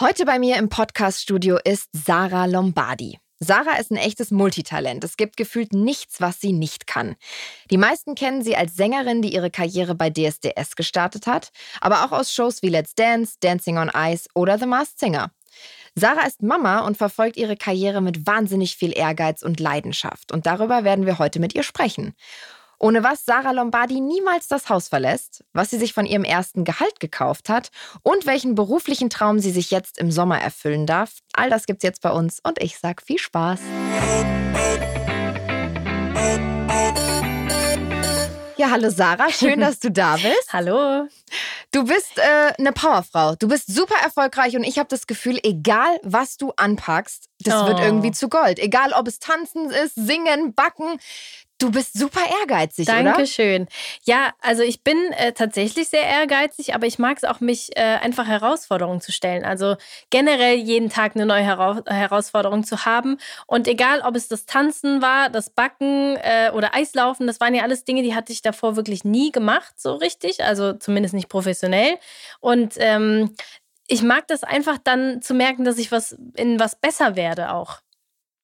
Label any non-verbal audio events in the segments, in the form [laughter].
Heute bei mir im Podcast-Studio ist Sarah Lombardi. Sarah ist ein echtes Multitalent. Es gibt gefühlt nichts, was sie nicht kann. Die meisten kennen sie als Sängerin, die ihre Karriere bei DSDS gestartet hat, aber auch aus Shows wie Let's Dance, Dancing on Ice oder The Masked Singer. Sarah ist Mama und verfolgt ihre Karriere mit wahnsinnig viel Ehrgeiz und Leidenschaft. Und darüber werden wir heute mit ihr sprechen ohne was Sarah Lombardi niemals das Haus verlässt, was sie sich von ihrem ersten Gehalt gekauft hat und welchen beruflichen Traum sie sich jetzt im Sommer erfüllen darf. All das gibt's jetzt bei uns und ich sag viel Spaß. Ja, hallo Sarah, schön, dass du da bist. [laughs] hallo. Du bist äh, eine Powerfrau. Du bist super erfolgreich und ich habe das Gefühl, egal was du anpackst, das oh. wird irgendwie zu Gold. Egal ob es tanzen ist, singen, backen, Du bist super ehrgeizig, Dankeschön. oder? Dankeschön. Ja, also ich bin äh, tatsächlich sehr ehrgeizig, aber ich mag es auch, mich äh, einfach Herausforderungen zu stellen. Also generell jeden Tag eine neue Hera Herausforderung zu haben. Und egal, ob es das Tanzen war, das Backen äh, oder Eislaufen, das waren ja alles Dinge, die hatte ich davor wirklich nie gemacht, so richtig. Also zumindest nicht professionell. Und ähm, ich mag das einfach dann zu merken, dass ich was in was besser werde auch.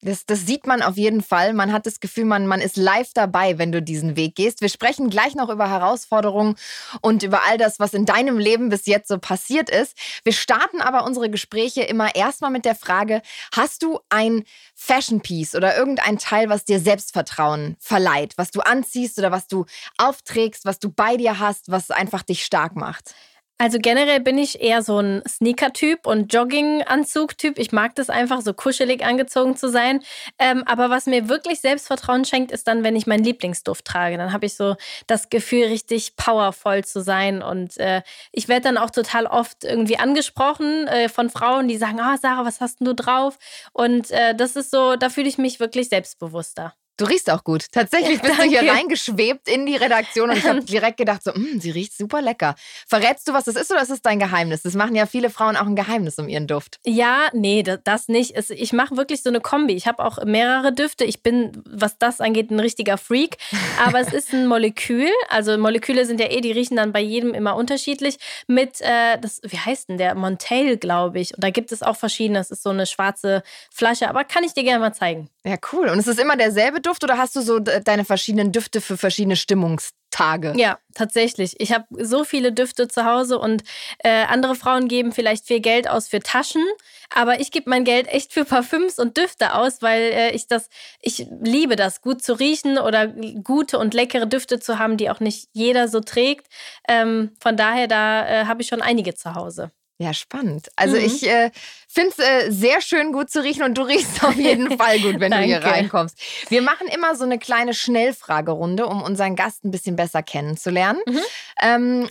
Das, das sieht man auf jeden Fall. Man hat das Gefühl, man, man ist live dabei, wenn du diesen Weg gehst. Wir sprechen gleich noch über Herausforderungen und über all das, was in deinem Leben bis jetzt so passiert ist. Wir starten aber unsere Gespräche immer erstmal mit der Frage, hast du ein Fashion Piece oder irgendein Teil, was dir Selbstvertrauen verleiht, was du anziehst oder was du aufträgst, was du bei dir hast, was einfach dich stark macht? Also generell bin ich eher so ein Sneaker-Typ und Jogging-Anzug-Typ. Ich mag das einfach, so kuschelig angezogen zu sein. Ähm, aber was mir wirklich Selbstvertrauen schenkt, ist dann, wenn ich meinen Lieblingsduft trage. Dann habe ich so das Gefühl, richtig powervoll zu sein. Und äh, ich werde dann auch total oft irgendwie angesprochen äh, von Frauen, die sagen, ah, oh, Sarah, was hast denn du drauf? Und äh, das ist so, da fühle ich mich wirklich selbstbewusster. Du riechst auch gut. Tatsächlich bist du hier reingeschwebt in die Redaktion und ich habe [laughs] direkt gedacht, so, mm, sie riecht super lecker. Verrätst du, was das ist oder ist es dein Geheimnis? Das machen ja viele Frauen auch ein Geheimnis um ihren Duft. Ja, nee, das nicht. Ich mache wirklich so eine Kombi. Ich habe auch mehrere Düfte. Ich bin, was das angeht, ein richtiger Freak. Aber es ist ein Molekül. Also Moleküle sind ja eh, die riechen dann bei jedem immer unterschiedlich. Mit, äh, das, wie heißt denn der? Montail, glaube ich. Und da gibt es auch verschiedene. Das ist so eine schwarze Flasche. Aber kann ich dir gerne mal zeigen. Ja, cool. Und ist es immer derselbe Duft oder hast du so deine verschiedenen Düfte für verschiedene Stimmungstage? Ja, tatsächlich. Ich habe so viele Düfte zu Hause und äh, andere Frauen geben vielleicht viel Geld aus für Taschen, aber ich gebe mein Geld echt für Parfüms und Düfte aus, weil äh, ich das, ich liebe das, gut zu riechen oder gute und leckere Düfte zu haben, die auch nicht jeder so trägt. Ähm, von daher, da äh, habe ich schon einige zu Hause. Ja, spannend. Also mhm. ich äh, finde es äh, sehr schön gut zu riechen und du riechst auf jeden [laughs] Fall gut, wenn du hier reinkommst. Wir machen immer so eine kleine Schnellfragerunde, um unseren Gast ein bisschen besser kennenzulernen. Mhm. Ähm,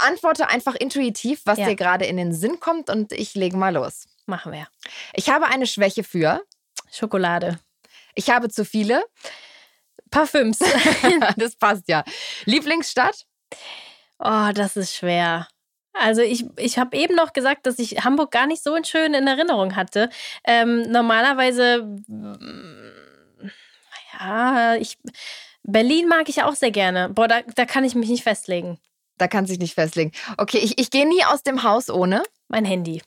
antworte einfach intuitiv, was ja. dir gerade in den Sinn kommt und ich lege mal los. Machen wir. Ich habe eine Schwäche für Schokolade. Ich habe zu viele Parfüms. [laughs] [laughs] das passt ja. Lieblingsstadt? Oh, das ist schwer. Also ich, ich habe eben noch gesagt, dass ich Hamburg gar nicht so schön in Erinnerung hatte. Ähm, normalerweise, mm, ja, ich, Berlin mag ich auch sehr gerne. Boah, da, da kann ich mich nicht festlegen. Da kann sich nicht festlegen. Okay, ich, ich gehe nie aus dem Haus ohne. Mein Handy.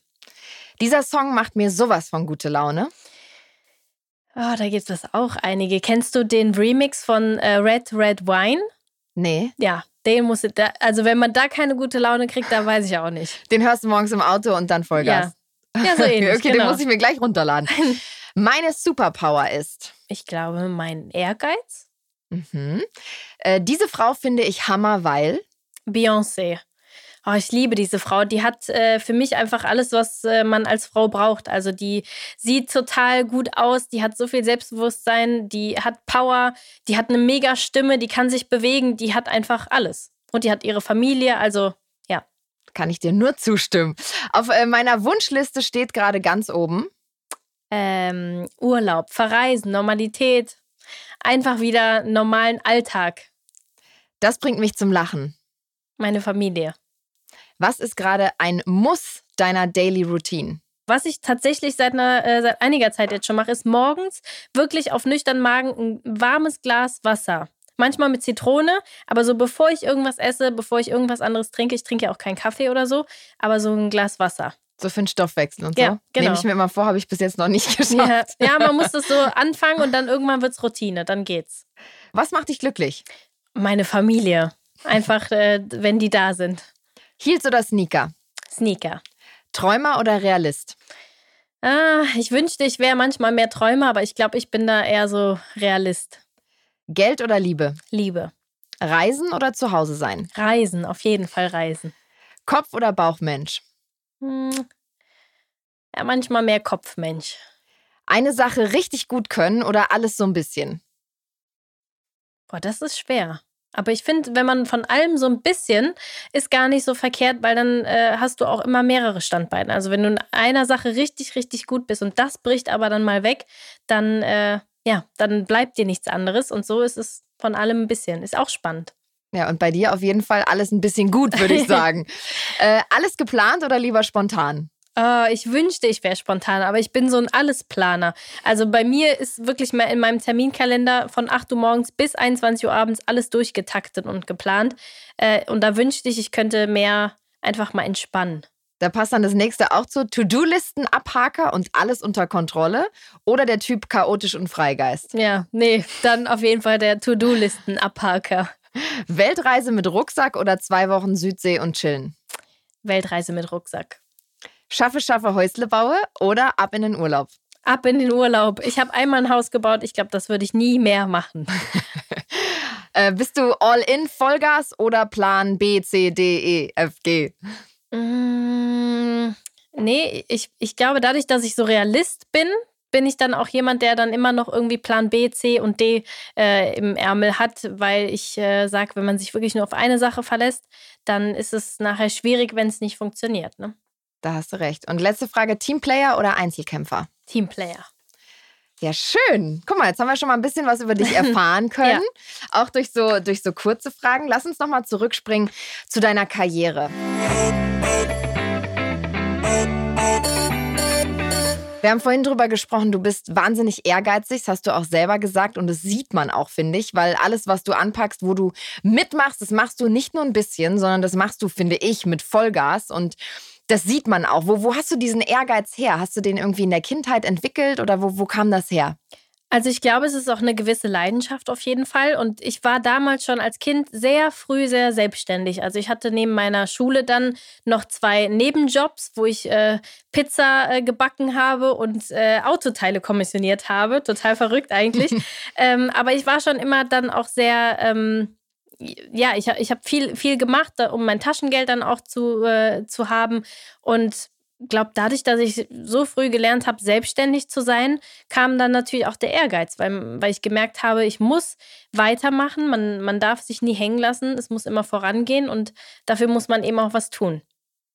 Dieser Song macht mir sowas von gute Laune. Oh, da gibt es auch einige. Kennst du den Remix von äh, Red Red Wine? Nee. Ja, den muss da, also wenn man da keine gute Laune kriegt, da weiß ich auch nicht. Den hörst du morgens im Auto und dann Vollgas. Ja, ja so [laughs] ähnlich. okay, genau. den muss ich mir gleich runterladen. [laughs] Meine Superpower ist. Ich glaube, mein Ehrgeiz. Mhm. Äh, diese Frau finde ich Hammer, weil. Beyoncé. Oh, ich liebe diese Frau. Die hat äh, für mich einfach alles, was äh, man als Frau braucht. Also die sieht total gut aus, die hat so viel Selbstbewusstsein, die hat Power, die hat eine mega Stimme, die kann sich bewegen, die hat einfach alles. Und die hat ihre Familie, also ja. Kann ich dir nur zustimmen. Auf äh, meiner Wunschliste steht gerade ganz oben. Ähm, Urlaub, Verreisen, Normalität. Einfach wieder normalen Alltag. Das bringt mich zum Lachen. Meine Familie. Was ist gerade ein Muss deiner Daily Routine? Was ich tatsächlich seit, einer, äh, seit einiger Zeit jetzt schon mache, ist morgens wirklich auf nüchternen Magen ein warmes Glas Wasser. Manchmal mit Zitrone, aber so bevor ich irgendwas esse, bevor ich irgendwas anderes trinke, ich trinke ja auch keinen Kaffee oder so, aber so ein Glas Wasser. So für den Stoffwechsel und Ja, so. genau. Nehme ich mir immer vor, habe ich bis jetzt noch nicht [laughs] geschafft. Ja, ja, man muss das so anfangen und dann irgendwann wird es Routine, dann geht's. Was macht dich glücklich? Meine Familie. Einfach, äh, wenn die da sind. Heels oder Sneaker? Sneaker. Träumer oder Realist? Ah, ich wünschte, ich wäre manchmal mehr Träumer, aber ich glaube, ich bin da eher so Realist. Geld oder Liebe? Liebe. Reisen oder zu Hause sein? Reisen, auf jeden Fall reisen. Kopf- oder Bauchmensch? Hm. Ja, manchmal mehr Kopfmensch. Eine Sache richtig gut können oder alles so ein bisschen? Boah, das ist schwer. Aber ich finde, wenn man von allem so ein bisschen, ist gar nicht so verkehrt, weil dann äh, hast du auch immer mehrere Standbeine. Also wenn du in einer Sache richtig, richtig gut bist und das bricht aber dann mal weg, dann, äh, ja, dann bleibt dir nichts anderes. Und so ist es von allem ein bisschen. Ist auch spannend. Ja, und bei dir auf jeden Fall alles ein bisschen gut, würde ich [laughs] sagen. äh, alles geplant oder lieber spontan? Äh, ich wünschte, ich wäre spontan, aber ich bin so ein Allesplaner. Also bei mir ist wirklich mal in meinem Terminkalender von 8 Uhr morgens bis 21 Uhr abends alles durchgetaktet und geplant. Äh, und da wünschte ich, ich könnte mehr einfach mal entspannen. Da passt dann das nächste auch zu To-Do-Listen, Abhaker und alles unter Kontrolle oder der Typ chaotisch und Freigeist. Ja, nee, dann auf jeden Fall der To-Do-Listen-Abhaker. Weltreise mit Rucksack oder zwei Wochen Südsee und chillen. Weltreise mit Rucksack. Schaffe, schaffe, Häusle baue oder ab in den Urlaub. Ab in den Urlaub. Ich habe einmal ein Haus gebaut. Ich glaube, das würde ich nie mehr machen. [laughs] Äh, bist du all in Vollgas oder Plan B, C, D, E, F, G? Mm, nee, ich, ich glaube, dadurch, dass ich so Realist bin, bin ich dann auch jemand, der dann immer noch irgendwie Plan B, C und D äh, im Ärmel hat, weil ich äh, sage, wenn man sich wirklich nur auf eine Sache verlässt, dann ist es nachher schwierig, wenn es nicht funktioniert. Ne? Da hast du recht. Und letzte Frage: Teamplayer oder Einzelkämpfer? Teamplayer. Ja, schön. Guck mal, jetzt haben wir schon mal ein bisschen was über dich [laughs] erfahren können. Auch durch so, durch so kurze Fragen. Lass uns nochmal zurückspringen zu deiner Karriere. Wir haben vorhin drüber gesprochen, du bist wahnsinnig ehrgeizig, das hast du auch selber gesagt und das sieht man auch, finde ich, weil alles, was du anpackst, wo du mitmachst, das machst du nicht nur ein bisschen, sondern das machst du, finde ich, mit Vollgas und das sieht man auch. Wo, wo hast du diesen Ehrgeiz her? Hast du den irgendwie in der Kindheit entwickelt oder wo, wo kam das her? Also ich glaube, es ist auch eine gewisse Leidenschaft auf jeden Fall. Und ich war damals schon als Kind sehr früh sehr selbstständig. Also ich hatte neben meiner Schule dann noch zwei Nebenjobs, wo ich äh, Pizza äh, gebacken habe und äh, Autoteile kommissioniert habe. Total verrückt eigentlich. [laughs] ähm, aber ich war schon immer dann auch sehr... Ähm, ja, ich, ich habe viel, viel gemacht, um mein Taschengeld dann auch zu, äh, zu haben. Und glaube, dadurch, dass ich so früh gelernt habe, selbstständig zu sein, kam dann natürlich auch der Ehrgeiz, weil, weil ich gemerkt habe, ich muss weitermachen, man, man darf sich nie hängen lassen, es muss immer vorangehen und dafür muss man eben auch was tun.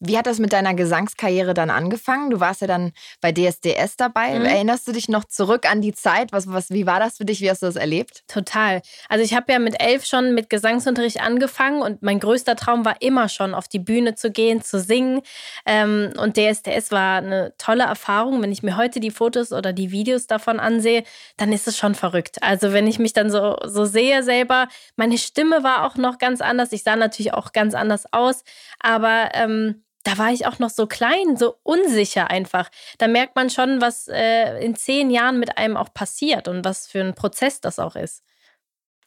Wie hat das mit deiner Gesangskarriere dann angefangen? Du warst ja dann bei DSDS dabei. Mhm. Erinnerst du dich noch zurück an die Zeit? Was, was, wie war das für dich? Wie hast du das erlebt? Total. Also ich habe ja mit elf schon mit Gesangsunterricht angefangen und mein größter Traum war immer schon, auf die Bühne zu gehen, zu singen. Ähm, und DSDS war eine tolle Erfahrung. Wenn ich mir heute die Fotos oder die Videos davon ansehe, dann ist es schon verrückt. Also wenn ich mich dann so, so sehe selber, meine Stimme war auch noch ganz anders. Ich sah natürlich auch ganz anders aus, aber ähm, da war ich auch noch so klein, so unsicher einfach. Da merkt man schon, was äh, in zehn Jahren mit einem auch passiert und was für ein Prozess das auch ist.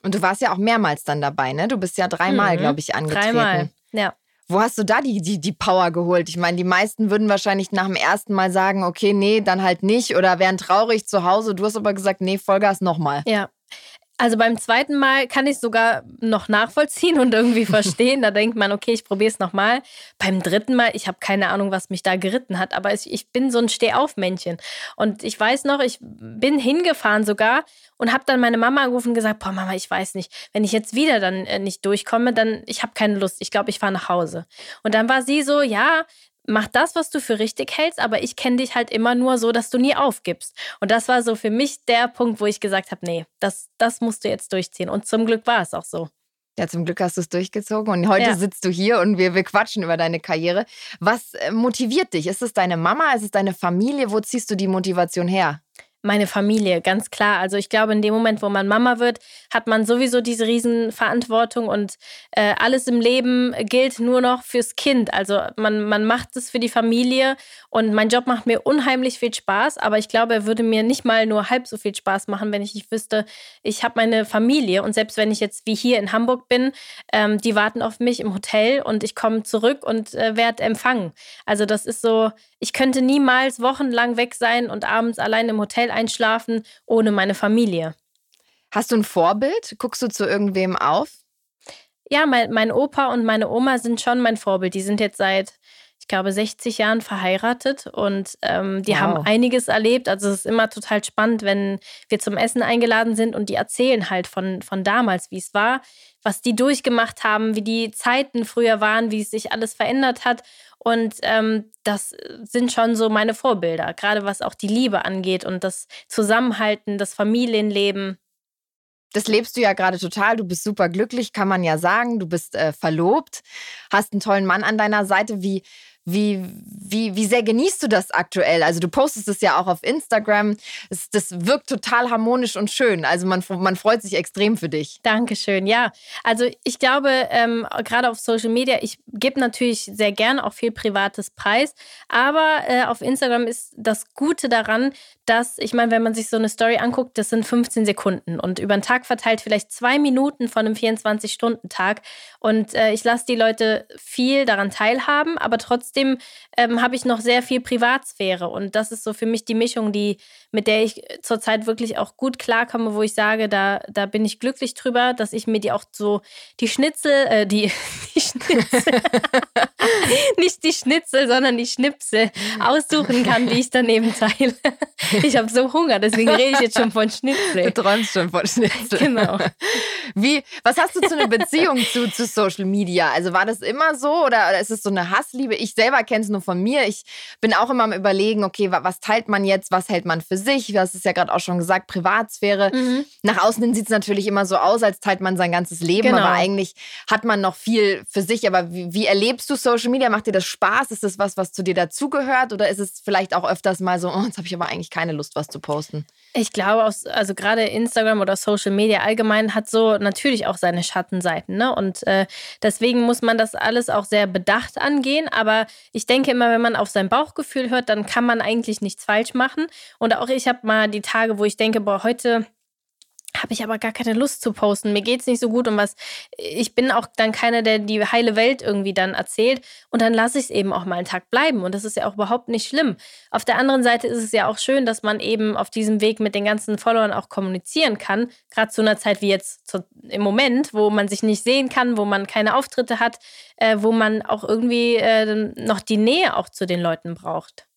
Und du warst ja auch mehrmals dann dabei, ne? Du bist ja dreimal, Mhm. glaube ich, angetreten. Dreimal, ja. Wo hast du da die, die, die Power geholt? Ich meine, die meisten würden wahrscheinlich nach dem ersten Mal sagen, okay, nee, dann halt nicht oder wären traurig zu Hause. Du hast aber gesagt, nee, Vollgas nochmal. Ja. Also beim zweiten Mal kann ich sogar noch nachvollziehen und irgendwie [laughs] verstehen. Da denkt man, okay, ich probiere es nochmal. Beim dritten Mal, ich habe keine Ahnung, was mich da geritten hat, aber ich, ich bin so ein Stehaufmännchen. Und ich weiß noch, ich bin hingefahren sogar und habe dann meine Mama angerufen und gesagt, boah Mama, ich weiß nicht, wenn ich jetzt wieder dann äh, nicht durchkomme, dann, ich habe keine Lust. Ich glaube, ich fahre nach Hause. Und dann war sie so, ja, mach das, was du für richtig hältst, aber ich kenne dich halt immer nur so, dass du nie aufgibst. Und das war so für mich der Punkt, wo ich gesagt habe, nee, das, das musst du jetzt durchziehen. Und zum Glück war es auch so. Ja, zum Glück hast du es durchgezogen und heute Ja. sitzt du hier und wir, wir quatschen über deine Karriere. Was äh, motiviert dich? Ist es deine Mama? Ist es deine Familie? Wo ziehst du die Motivation her? Meine Familie, ganz klar. Also ich glaube, in dem Moment, wo man Mama wird, hat man sowieso diese Riesenverantwortung und äh, alles im Leben gilt nur noch fürs Kind. Also man, man macht es für die Familie und mein Job macht mir unheimlich viel Spaß, aber ich glaube, er würde mir nicht mal nur halb so viel Spaß machen, wenn ich nicht wüsste, ich habe meine Familie und selbst wenn ich jetzt wie hier in Hamburg bin, ähm, die warten auf mich im Hotel und ich komme zurück und äh, werde empfangen. Also das ist so, ich könnte niemals wochenlang weg sein und abends allein im Hotel einschlafen ohne meine Familie. Hast du ein Vorbild? Guckst du zu irgendwem auf? Ja, mein, mein Opa und meine Oma sind schon mein Vorbild. Die sind jetzt seit, ich glaube, 60 Jahren verheiratet und ähm, die wow. haben einiges erlebt. Also es ist immer total spannend, wenn wir zum Essen eingeladen sind und die erzählen halt von, von damals, wie es war, was die durchgemacht haben, wie die Zeiten früher waren, wie es sich alles verändert hat. Und ähm, das sind schon so meine Vorbilder, gerade was auch die Liebe angeht und das Zusammenhalten, das Familienleben. Das lebst du ja gerade total. Du bist super glücklich, kann man ja sagen. Du bist äh, verlobt, hast einen tollen Mann an deiner Seite. Wie, wie, wie, wie sehr genießt du das aktuell? Also du postest es ja auch auf Instagram. Das, das wirkt total harmonisch und schön. Also man, man freut sich extrem für dich. Dankeschön. Ja, also ich glaube, ähm, gerade auf Social Media, ich gebe natürlich sehr gerne auch viel Privates preis. Aber äh, auf Instagram ist das Gute daran, dass, ich meine, wenn man sich so eine Story anguckt, das sind 15 Sekunden und über den Tag verteilt vielleicht zwei Minuten von einem 24-Stunden-Tag. Und äh, ich lasse die Leute viel daran teilhaben, aber trotzdem ähm, habe ich noch sehr viel Privatsphäre. Und das ist so für mich die Mischung, die, mit der ich zurzeit wirklich auch gut klarkomme, wo ich sage, da, da bin ich glücklich drüber, dass ich mir die auch so die Schnitzel, äh, die, [laughs] die Schnitzel, [laughs] nicht die Schnitzel, sondern die Schnipsel aussuchen kann, die ich daneben teile. Ich habe so Hunger, deswegen rede ich jetzt schon von Schnitzel. Du träumst schon von Schnitzel. Genau. Wie, was hast du zu einer Beziehung zu, zu Social Media? Also war das immer so oder ist es so eine Hassliebe? Ich selber kenne es nur von mir. Ich bin auch immer am überlegen, okay, was teilt man jetzt, was hält man für sich? Du hast es ja gerade auch schon gesagt, Privatsphäre. Mhm. Nach außen hin sieht es natürlich immer so aus, als teilt man sein ganzes Leben, genau. aber eigentlich hat man noch viel für sich. Aber wie, wie erlebst du Social Media? Macht dir das Spaß? Ist das was, was zu dir dazugehört? Oder ist es vielleicht auch öfters mal so, oh, jetzt habe ich aber eigentlich keine Lust, was zu posten? Ich glaube, also gerade Instagram oder Social Media allgemein hat so natürlich auch seine Schattenseiten. Ne? Und äh, deswegen muss man das alles auch sehr bedacht angehen. Aber ich denke immer, wenn man auf sein Bauchgefühl hört, dann kann man eigentlich nichts falsch machen. Und auch ich habe mal die Tage, wo ich denke, boah, heute habe ich aber gar keine Lust zu posten. Mir geht es nicht so gut um was. Ich bin auch dann keiner, der die heile Welt irgendwie dann erzählt. Und dann lasse ich es eben auch mal einen Tag bleiben. Und das ist ja auch überhaupt nicht schlimm. Auf der anderen Seite ist es ja auch schön, dass man eben auf diesem Weg mit den ganzen Followern auch kommunizieren kann. Gerade zu einer Zeit wie jetzt zu, im Moment, wo man sich nicht sehen kann, wo man keine Auftritte hat, äh, wo man auch irgendwie äh, noch die Nähe auch zu den Leuten braucht.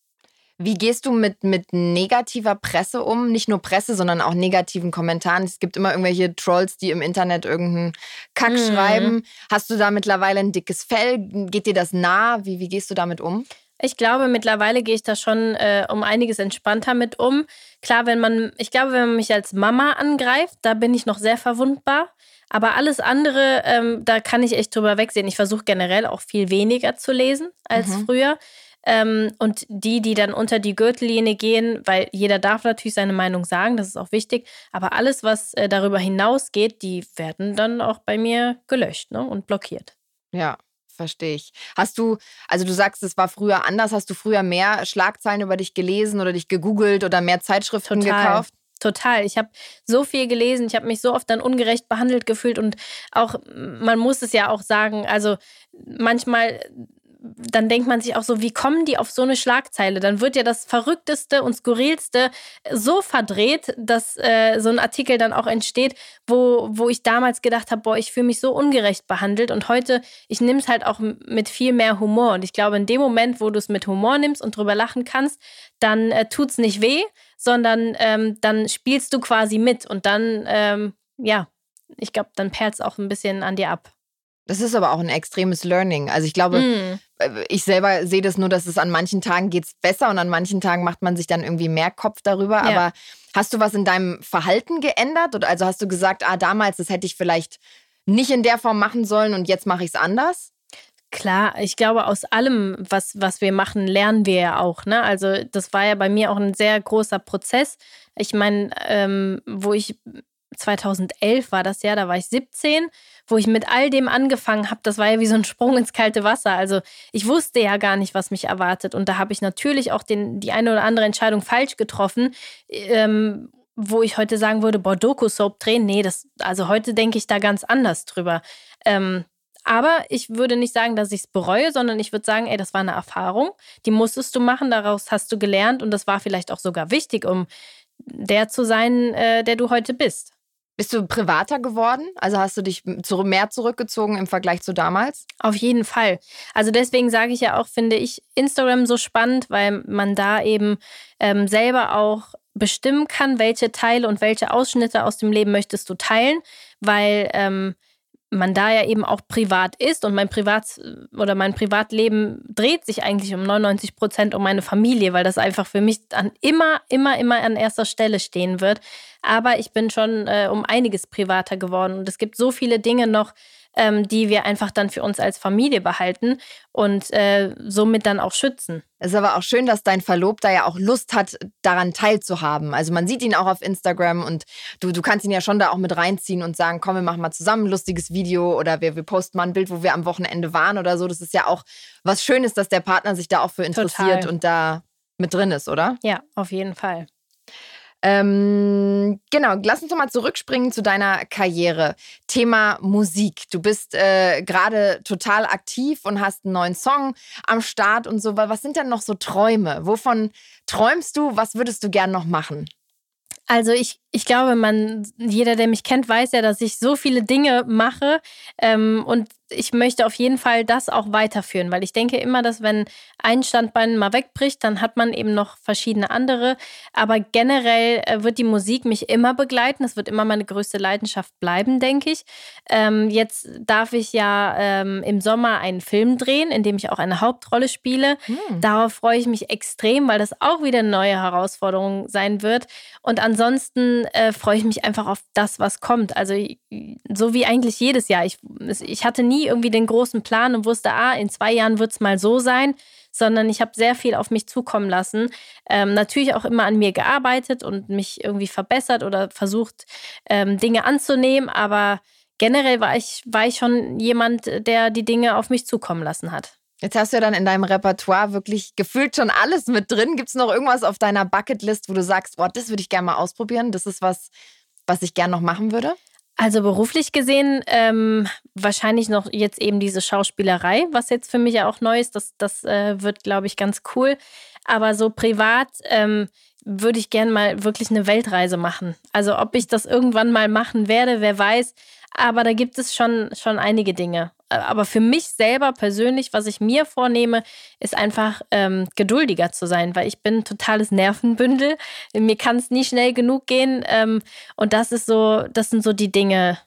Wie gehst du mit, mit negativer Presse um? Nicht nur Presse, sondern auch negativen Kommentaren. Es gibt immer irgendwelche Trolls, die im Internet irgendeinen Kack mhm. schreiben. Hast du da mittlerweile ein dickes Fell? Geht dir das nah? Wie, wie gehst du damit um? Ich glaube, mittlerweile gehe ich da schon äh, um einiges entspannter mit um. Klar, wenn man, ich glaube, wenn man mich als Mama angreift, da bin ich noch sehr verwundbar. Aber alles andere, ähm, da kann ich echt drüber wegsehen. Ich versuche generell auch viel weniger zu lesen als mhm. früher. Ähm, und die, die dann unter die Gürtellinie gehen, weil jeder darf natürlich seine Meinung sagen, das ist auch wichtig, aber alles, was äh, darüber hinausgeht, die werden dann auch bei mir gelöscht ne, und blockiert. Ja, verstehe ich. Hast du, also du sagst, es war früher anders, hast du früher mehr Schlagzeilen über dich gelesen oder dich gegoogelt oder mehr Zeitschriften Total. gekauft? Total. Ich habe so viel gelesen, ich habe mich so oft dann ungerecht behandelt gefühlt und auch, man muss es ja auch sagen, also manchmal dann denkt man sich auch so, wie kommen die auf so eine Schlagzeile? Dann wird ja das Verrückteste und Skurrilste so verdreht, dass äh, so ein Artikel dann auch entsteht, wo, wo ich damals gedacht habe, boah, ich fühle mich so ungerecht behandelt. Und heute, ich nehme es halt auch mit viel mehr Humor. Und ich glaube, in dem Moment, wo du es mit Humor nimmst und drüber lachen kannst, dann äh, tut es nicht weh, sondern ähm, dann spielst du quasi mit. Und dann, ähm, ja, ich glaube, dann perlt es auch ein bisschen an dir ab. Das ist aber auch ein extremes Learning. Also ich glaube, mm. ich selber sehe das nur, dass es an manchen Tagen geht es besser und an manchen Tagen macht man sich dann irgendwie mehr Kopf darüber. Ja. Aber hast du was in deinem Verhalten geändert? Oder also hast du gesagt, ah, damals, das hätte ich vielleicht nicht in der Form machen sollen und jetzt mache ich es anders? Klar, ich glaube, aus allem, was, was wir machen, lernen wir ja auch. Ne? Also, das war ja bei mir auch ein sehr großer Prozess. Ich meine, ähm, wo ich 2011 war das ja, da war ich 17, wo ich mit all dem angefangen habe. Das war ja wie so ein Sprung ins kalte Wasser. Also ich wusste ja gar nicht, was mich erwartet. Und da habe ich natürlich auch den, die eine oder andere Entscheidung falsch getroffen. Ähm, wo ich heute sagen würde, boah, Doku-Soap drehen, nee, das, also heute denke ich da ganz anders drüber. Ähm, aber ich würde nicht sagen, dass ich es bereue, sondern ich würde sagen, ey, das war eine Erfahrung, die musstest du machen, daraus hast du gelernt und das war vielleicht auch sogar wichtig, um der zu sein, äh, der du heute bist. Bist du privater geworden? Also hast du dich mehr zurückgezogen im Vergleich zu damals? Auf jeden Fall. Also deswegen sage ich ja auch, finde ich Instagram so spannend, weil man da eben ähm, selber auch bestimmen kann, welche Teile und welche Ausschnitte aus dem Leben möchtest du teilen, weil ähm, man da ja eben auch privat ist und mein Privat oder mein Privatleben dreht sich eigentlich um 99 Prozent um meine Familie, weil das einfach für mich dann immer, immer, immer an erster Stelle stehen wird. Aber ich bin schon äh, um einiges privater geworden und es gibt so viele Dinge noch, ähm, die wir einfach dann für uns als Familie behalten und äh, somit dann auch schützen. Es ist aber auch schön, dass dein Verlobter ja auch Lust hat, daran teilzuhaben. Also man sieht ihn auch auf Instagram und du, du kannst ihn ja schon da auch mit reinziehen und sagen, komm, wir machen mal zusammen ein lustiges Video oder wir, wir posten mal ein Bild, wo wir am Wochenende waren oder so. Das ist ja auch was Schönes, dass der Partner sich da auch für interessiert Total. und da mit drin ist, oder? Ja, auf jeden Fall. Ähm, genau, lass uns doch mal zurückspringen zu deiner Karriere. Thema Musik. Du bist äh, gerade total aktiv und hast einen neuen Song am Start und so. Was sind denn noch so Träume? Wovon träumst du? Was würdest du gern noch machen? Also ich, ich glaube, man, jeder, der mich kennt, weiß ja, dass ich so viele Dinge mache ähm, und ich möchte auf jeden Fall das auch weiterführen, weil ich denke immer, dass wenn ein Standbein mal wegbricht, dann hat man eben noch verschiedene andere. Aber generell äh, wird die Musik mich immer begleiten. Das wird immer meine größte Leidenschaft bleiben, denke ich. Ähm, jetzt darf ich ja ähm, im Sommer einen Film drehen, in dem ich auch eine Hauptrolle spiele. Hm. Darauf freue ich mich extrem, weil das auch wieder eine neue Herausforderung sein wird. Und ansonsten äh, freue ich mich einfach auf das, was kommt. Also so wie eigentlich jedes Jahr. Ich, ich hatte nie irgendwie den großen Plan und wusste, ah, in zwei Jahren wird es mal so sein, sondern ich habe sehr viel auf mich zukommen lassen. Ähm, natürlich auch immer an mir gearbeitet und mich irgendwie verbessert oder versucht, ähm, Dinge anzunehmen, aber generell war ich, war ich schon jemand, der die Dinge auf mich zukommen lassen hat. Jetzt hast du ja dann in deinem Repertoire wirklich gefühlt schon alles mit drin. Gibt es noch irgendwas auf deiner Bucketlist, wo du sagst, boah, das würde ich gerne mal ausprobieren? Das ist was, was ich gerne noch machen würde? Also beruflich gesehen ähm, wahrscheinlich noch jetzt eben diese Schauspielerei, was jetzt für mich ja auch neu ist. Das, das äh, wird, glaube ich, ganz cool. Aber so privat ähm, würde ich gern mal wirklich eine Weltreise machen. Also ob ich das irgendwann mal machen werde, wer weiß. Aber da gibt es schon, schon einige Dinge. Aber für mich selber persönlich, was ich mir vornehme, ist einfach ähm, geduldiger zu sein, weil ich bin totales Nervenbündel. Mir kann es nie schnell genug gehen. Ähm, und das ist so, das sind so die Dinge,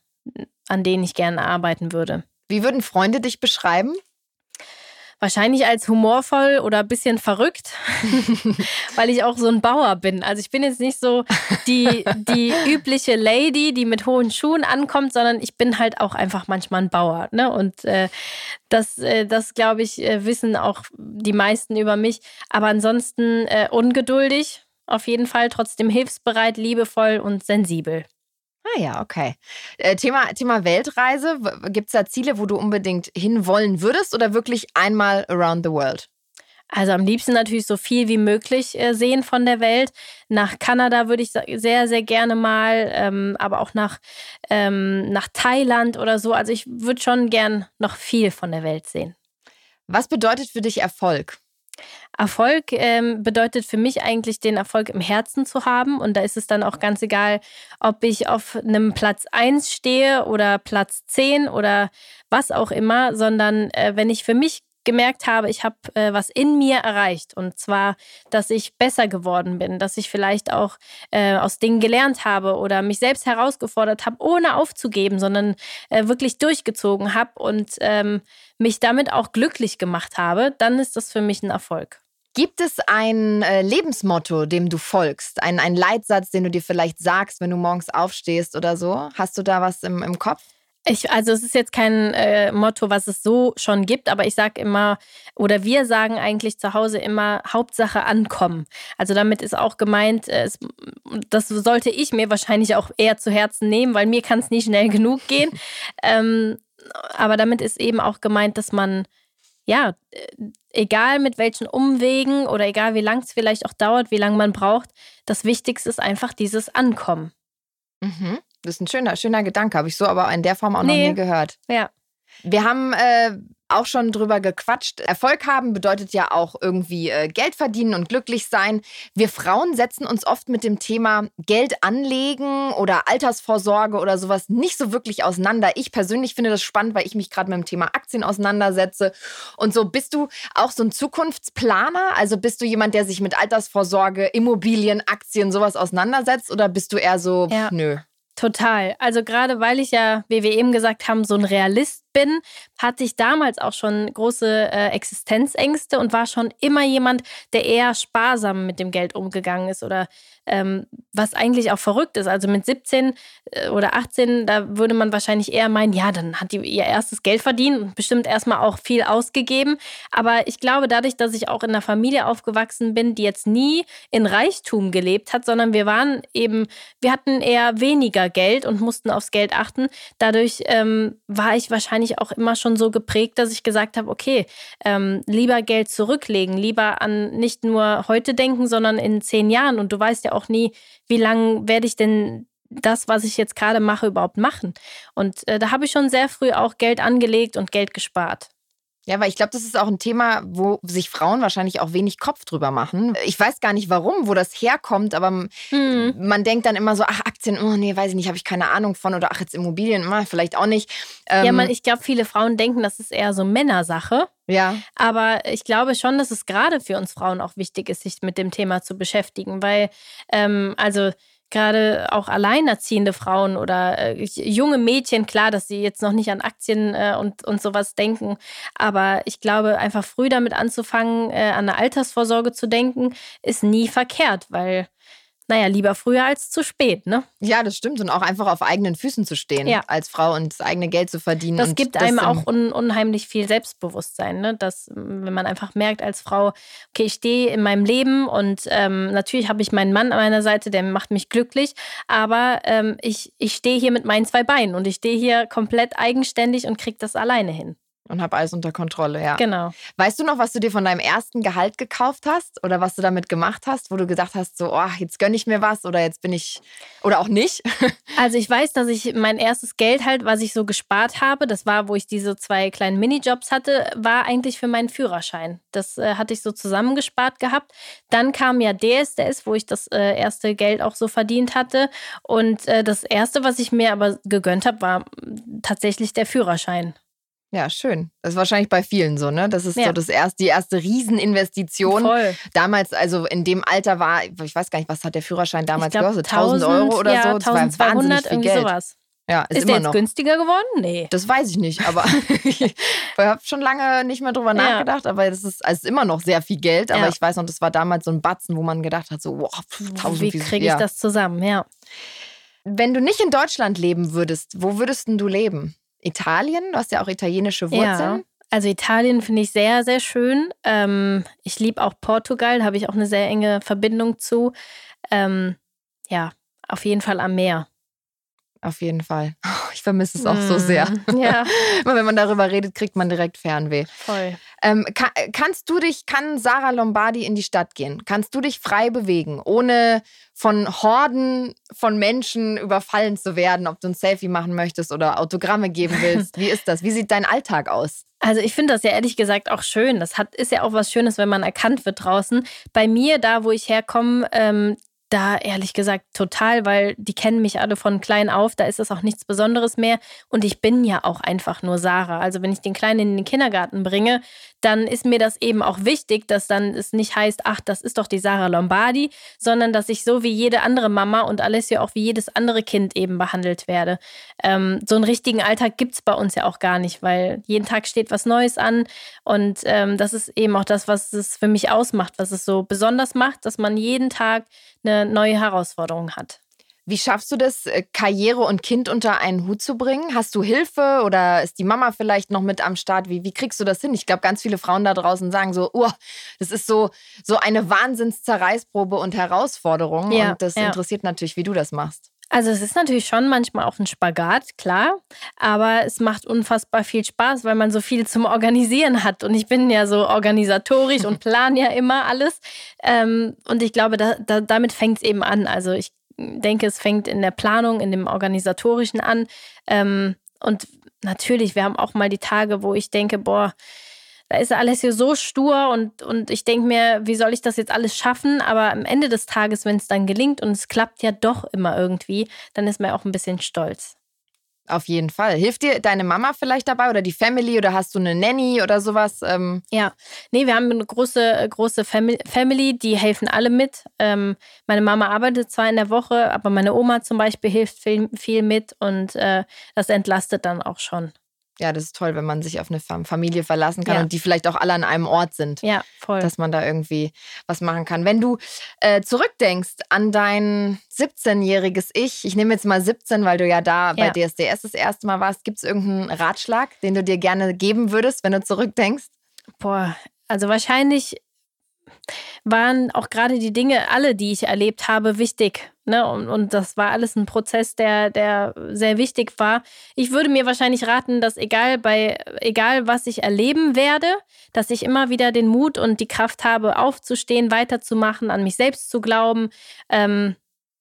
an denen ich gerne arbeiten würde. Wie würden Freunde dich beschreiben? Wahrscheinlich als humorvoll oder ein bisschen verrückt, [laughs] weil ich auch so ein Bauer bin. Also ich bin jetzt nicht so die, die [laughs] übliche Lady, die mit hohen Schuhen ankommt, sondern ich bin halt auch einfach manchmal ein Bauer. Ne? Und äh, das, äh, das glaube ich, äh, wissen auch die meisten über mich. Aber ansonsten äh, ungeduldig, auf jeden Fall, trotzdem hilfsbereit, liebevoll und sensibel. Ah ja, okay. Äh, Thema, Thema Weltreise. Gibt es da Ziele, wo du unbedingt hinwollen würdest oder wirklich einmal around the world? Also am liebsten natürlich so viel wie möglich äh, sehen von der Welt. Nach Kanada würde ich sehr, sehr gerne mal, ähm, aber auch nach, ähm, nach Thailand oder so. Also ich würde schon gern noch viel von der Welt sehen. Was bedeutet für dich Erfolg? Erfolg ähm, bedeutet für mich eigentlich, den Erfolg im Herzen zu haben. Und da ist es dann auch ganz egal, ob ich auf einem Platz 1 stehe oder Platz 10 oder was auch immer, sondern äh, wenn ich für mich gemerkt habe, ich habe äh, was in mir erreicht. Und zwar, dass ich besser geworden bin, dass ich vielleicht auch äh, aus Dingen gelernt habe oder mich selbst herausgefordert habe, ohne aufzugeben, sondern äh, wirklich durchgezogen habe und ähm, mich damit auch glücklich gemacht habe, dann ist das für mich ein Erfolg. Gibt es ein äh, Lebensmotto, dem du folgst? Ein, ein Leitsatz, den du dir vielleicht sagst, wenn du morgens aufstehst oder so? Hast du da was im, im Kopf? Ich, also es ist jetzt kein äh, Motto, was es so schon gibt, aber ich sage immer, oder wir sagen eigentlich zu Hause immer, Hauptsache ankommen. Also damit ist auch gemeint, äh, es, das sollte ich mir wahrscheinlich auch eher zu Herzen nehmen, weil mir kann es nie schnell genug gehen. [laughs] ähm, aber damit ist eben auch gemeint, dass man, ja, äh, egal mit welchen Umwegen oder egal wie lang es vielleicht auch dauert, wie lange man braucht, das Wichtigste ist einfach dieses Ankommen. Mhm. Das ist ein schöner, schöner Gedanke. Habe ich so aber in der Form auch nee. noch nie gehört. Ja. Wir haben äh, auch schon drüber gequatscht. Erfolg haben bedeutet ja auch irgendwie äh, Geld verdienen und glücklich sein. Wir Frauen setzen uns oft mit dem Thema Geld anlegen oder Altersvorsorge oder sowas nicht so wirklich auseinander. Ich persönlich finde das spannend, weil ich mich gerade mit dem Thema Aktien auseinandersetze. Und so bist du auch so ein Zukunftsplaner? Also bist du jemand, der sich mit Altersvorsorge, Immobilien, Aktien, sowas auseinandersetzt? Oder bist du eher so, ja. nö? Total. Also gerade weil ich ja, wie wir eben gesagt haben, so ein Realist bin, hatte ich damals auch schon große äh, Existenzängste und war schon immer jemand, der eher sparsam mit dem Geld umgegangen ist oder ähm, was eigentlich auch verrückt ist. Also mit 17 äh, oder 18, da würde man wahrscheinlich eher meinen, ja, dann hat die ihr erstes Geld verdient und bestimmt erstmal auch viel ausgegeben. Aber ich glaube, dadurch, dass ich auch in einer Familie aufgewachsen bin, die jetzt nie in Reichtum gelebt hat, sondern wir waren eben, wir hatten eher weniger Geld und mussten aufs Geld achten. Dadurch ähm, war ich wahrscheinlich auch immer schon so geprägt, dass ich gesagt habe, okay, ähm, lieber Geld zurücklegen, lieber an nicht nur heute denken, sondern in zehn Jahren. Und du weißt ja auch nie, wie lange werde ich denn das, was ich jetzt gerade mache, überhaupt machen. Und äh, da habe ich schon sehr früh auch Geld angelegt und Geld gespart. Ja, weil ich glaube, das ist auch ein Thema, wo sich Frauen wahrscheinlich auch wenig Kopf drüber machen. Ich weiß gar nicht warum, wo das herkommt, aber mhm. man denkt dann immer so, ach, Aktien, oh nee, weiß ich nicht, habe ich keine Ahnung von oder ach, jetzt Immobilien, oh, vielleicht auch nicht. Ähm, ja, man, ich glaube, viele Frauen denken, das ist eher so Männersache. Ja. Aber ich glaube schon, dass es gerade für uns Frauen auch wichtig ist, sich mit dem Thema zu beschäftigen, weil, ähm, also, gerade auch alleinerziehende Frauen oder äh, junge Mädchen, klar, dass sie jetzt noch nicht an Aktien äh, und, und sowas denken, aber ich glaube, einfach früh damit anzufangen, äh, an eine Altersvorsorge zu denken, ist nie verkehrt, weil naja, lieber früher als zu spät, ne? Ja, das stimmt. Und auch einfach auf eigenen Füßen zu stehen ja. als Frau und das eigene Geld zu verdienen. Das gibt das einem auch un unheimlich viel Selbstbewusstsein, ne? Dass, wenn man einfach merkt als Frau, okay, ich stehe in meinem Leben und ähm, natürlich habe ich meinen Mann an meiner Seite, der macht mich glücklich, aber ähm, ich, ich stehe hier mit meinen zwei Beinen und ich stehe hier komplett eigenständig und kriege das alleine hin. Und habe alles unter Kontrolle, ja. Genau. Weißt du noch, was du dir von deinem ersten Gehalt gekauft hast oder was du damit gemacht hast, wo du gedacht hast, so, oh, jetzt gönne ich mir was oder jetzt bin ich oder auch nicht? [laughs] Also ich weiß, dass ich mein erstes Geld halt, was ich so gespart habe, das war, wo ich diese zwei kleinen Minijobs hatte, war eigentlich für meinen Führerschein. Das äh, hatte ich so zusammengespart gehabt. Dann kam ja DSDS, wo ich das äh, erste Geld auch so verdient hatte. Und äh, das erste, was ich mir aber gegönnt habe, war tatsächlich der Führerschein. Ja, schön. Das ist wahrscheinlich bei vielen so, ne? Das ist ja. so das erste, die erste Rieseninvestition. Voll. Damals, also in dem Alter war, ich weiß gar nicht, was hat der Führerschein damals glaub, gekostet? 1000 Euro oder ja, so? Das 1200, war wahnsinnig viel Geld. Sowas. Ja, ist, ist immer der jetzt noch. günstiger geworden? Nee. Das weiß ich nicht, aber [laughs] ich habe schon lange nicht mehr drüber ja. nachgedacht, aber das ist, also ist immer noch sehr viel Geld, aber ja. ich weiß noch, das war damals so ein Batzen, wo man gedacht hat, so, wow, 1000 Wie kriege ich das zusammen, ja. Wenn du nicht in Deutschland leben würdest, wo würdest denn du leben? Italien? Du hast ja auch italienische Wurzeln. Ja. Also Italien finde ich sehr, sehr schön. Ähm, ich liebe auch Portugal, habe ich auch eine sehr enge Verbindung zu. Ähm, ja, auf jeden Fall am Meer. Auf jeden Fall. Ich vermisse es auch mm, so sehr. [laughs] Ja. [laughs] Wenn man darüber redet, kriegt man direkt Fernweh. Voll. Ähm, kann, kannst du dich, kann Sarah Lombardi in die Stadt gehen? Kannst du dich frei bewegen, ohne von Horden von Menschen überfallen zu werden, ob du ein Selfie machen möchtest oder Autogramme geben [laughs] willst? Wie ist das? Wie sieht dein Alltag aus? Also ich finde das ja ehrlich gesagt auch schön. Das hat, ist ja auch was Schönes, wenn man erkannt wird draußen. Bei mir, da wo ich herkomme, ähm, da ehrlich gesagt total, weil die kennen mich alle von klein auf, da ist das auch nichts Besonderes mehr und ich bin ja auch einfach nur Sarah. Also wenn ich den Kleinen in den Kindergarten bringe, dann ist mir das eben auch wichtig, dass dann es nicht heißt, ach, das ist doch die Sarah Lombardi, sondern dass ich so wie jede andere Mama und Alessia auch wie jedes andere Kind eben behandelt werde. Ähm, so einen richtigen Alltag gibt es bei uns ja auch gar nicht, weil jeden Tag steht was Neues an und ähm, das ist eben auch das, was es für mich ausmacht, was es so besonders macht, dass man jeden Tag eine neue Herausforderung hat. Wie schaffst du das, äh, Karriere und Kind unter einen Hut zu bringen? Hast du Hilfe oder ist die Mama vielleicht noch mit am Start? Wie, wie kriegst du das hin? Ich glaube, ganz viele Frauen da draußen sagen so, oh, das ist so, so eine Wahnsinnszerreißprobe und Herausforderung. Ja, und das ja. interessiert natürlich, wie du das machst. Also es ist natürlich schon manchmal auch ein Spagat, klar, aber es macht unfassbar viel Spaß, weil man so viel zum Organisieren hat. Und ich bin ja so organisatorisch und [laughs] plane ja immer alles. Ähm, und ich glaube, da, da, damit fängt es eben an. Also ich denke, es fängt in der Planung, in dem Organisatorischen an. Ähm, und natürlich, wir haben auch mal die Tage, wo ich denke, boah, da ist alles hier so stur und, und ich denke mir, wie soll ich das jetzt alles schaffen? Aber am Ende des Tages, wenn es dann gelingt und es klappt ja doch immer irgendwie, dann ist man auch ein bisschen stolz. Auf jeden Fall. Hilft dir deine Mama vielleicht dabei oder die Family oder hast du eine Nanny oder sowas? Ähm ja, nee, wir haben eine große, große Family, die helfen alle mit. Ähm, meine Mama arbeitet zwar in der Woche, aber meine Oma zum Beispiel hilft viel, viel mit und äh, das entlastet dann auch schon ja, das ist toll, wenn man sich auf eine Familie verlassen kann ja. und die vielleicht auch alle an einem Ort sind. Ja, voll. Dass man da irgendwie was machen kann. Wenn du äh, zurückdenkst an dein 17-jähriges Ich, ich nehme jetzt mal 17, weil du ja da ja. bei DSDS das erste Mal warst, gibt es irgendeinen Ratschlag, den du dir gerne geben würdest, wenn du zurückdenkst? Boah, also wahrscheinlich waren auch gerade die Dinge, alle, die ich erlebt habe, wichtig. Ne? Und, und das war alles ein Prozess, der, der sehr wichtig war. Ich würde mir wahrscheinlich raten, dass egal bei, egal was ich erleben werde, dass ich immer wieder den Mut und die Kraft habe, aufzustehen, weiterzumachen, an mich selbst zu glauben. Ähm,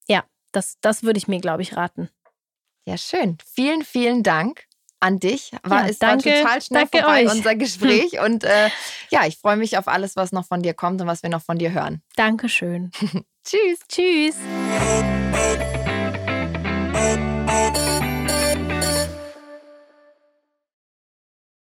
ja, das, das würde ich mir, glaube ich, raten. Ja, schön. Vielen, vielen Dank an dich. War, ja, es danke, war total schnell vorbei, euch. unser [laughs] Gespräch. Und äh, ja, ich freue mich auf alles, was noch von dir kommt und was wir noch von dir hören. Dankeschön. [laughs] Tschüss. Tschüss.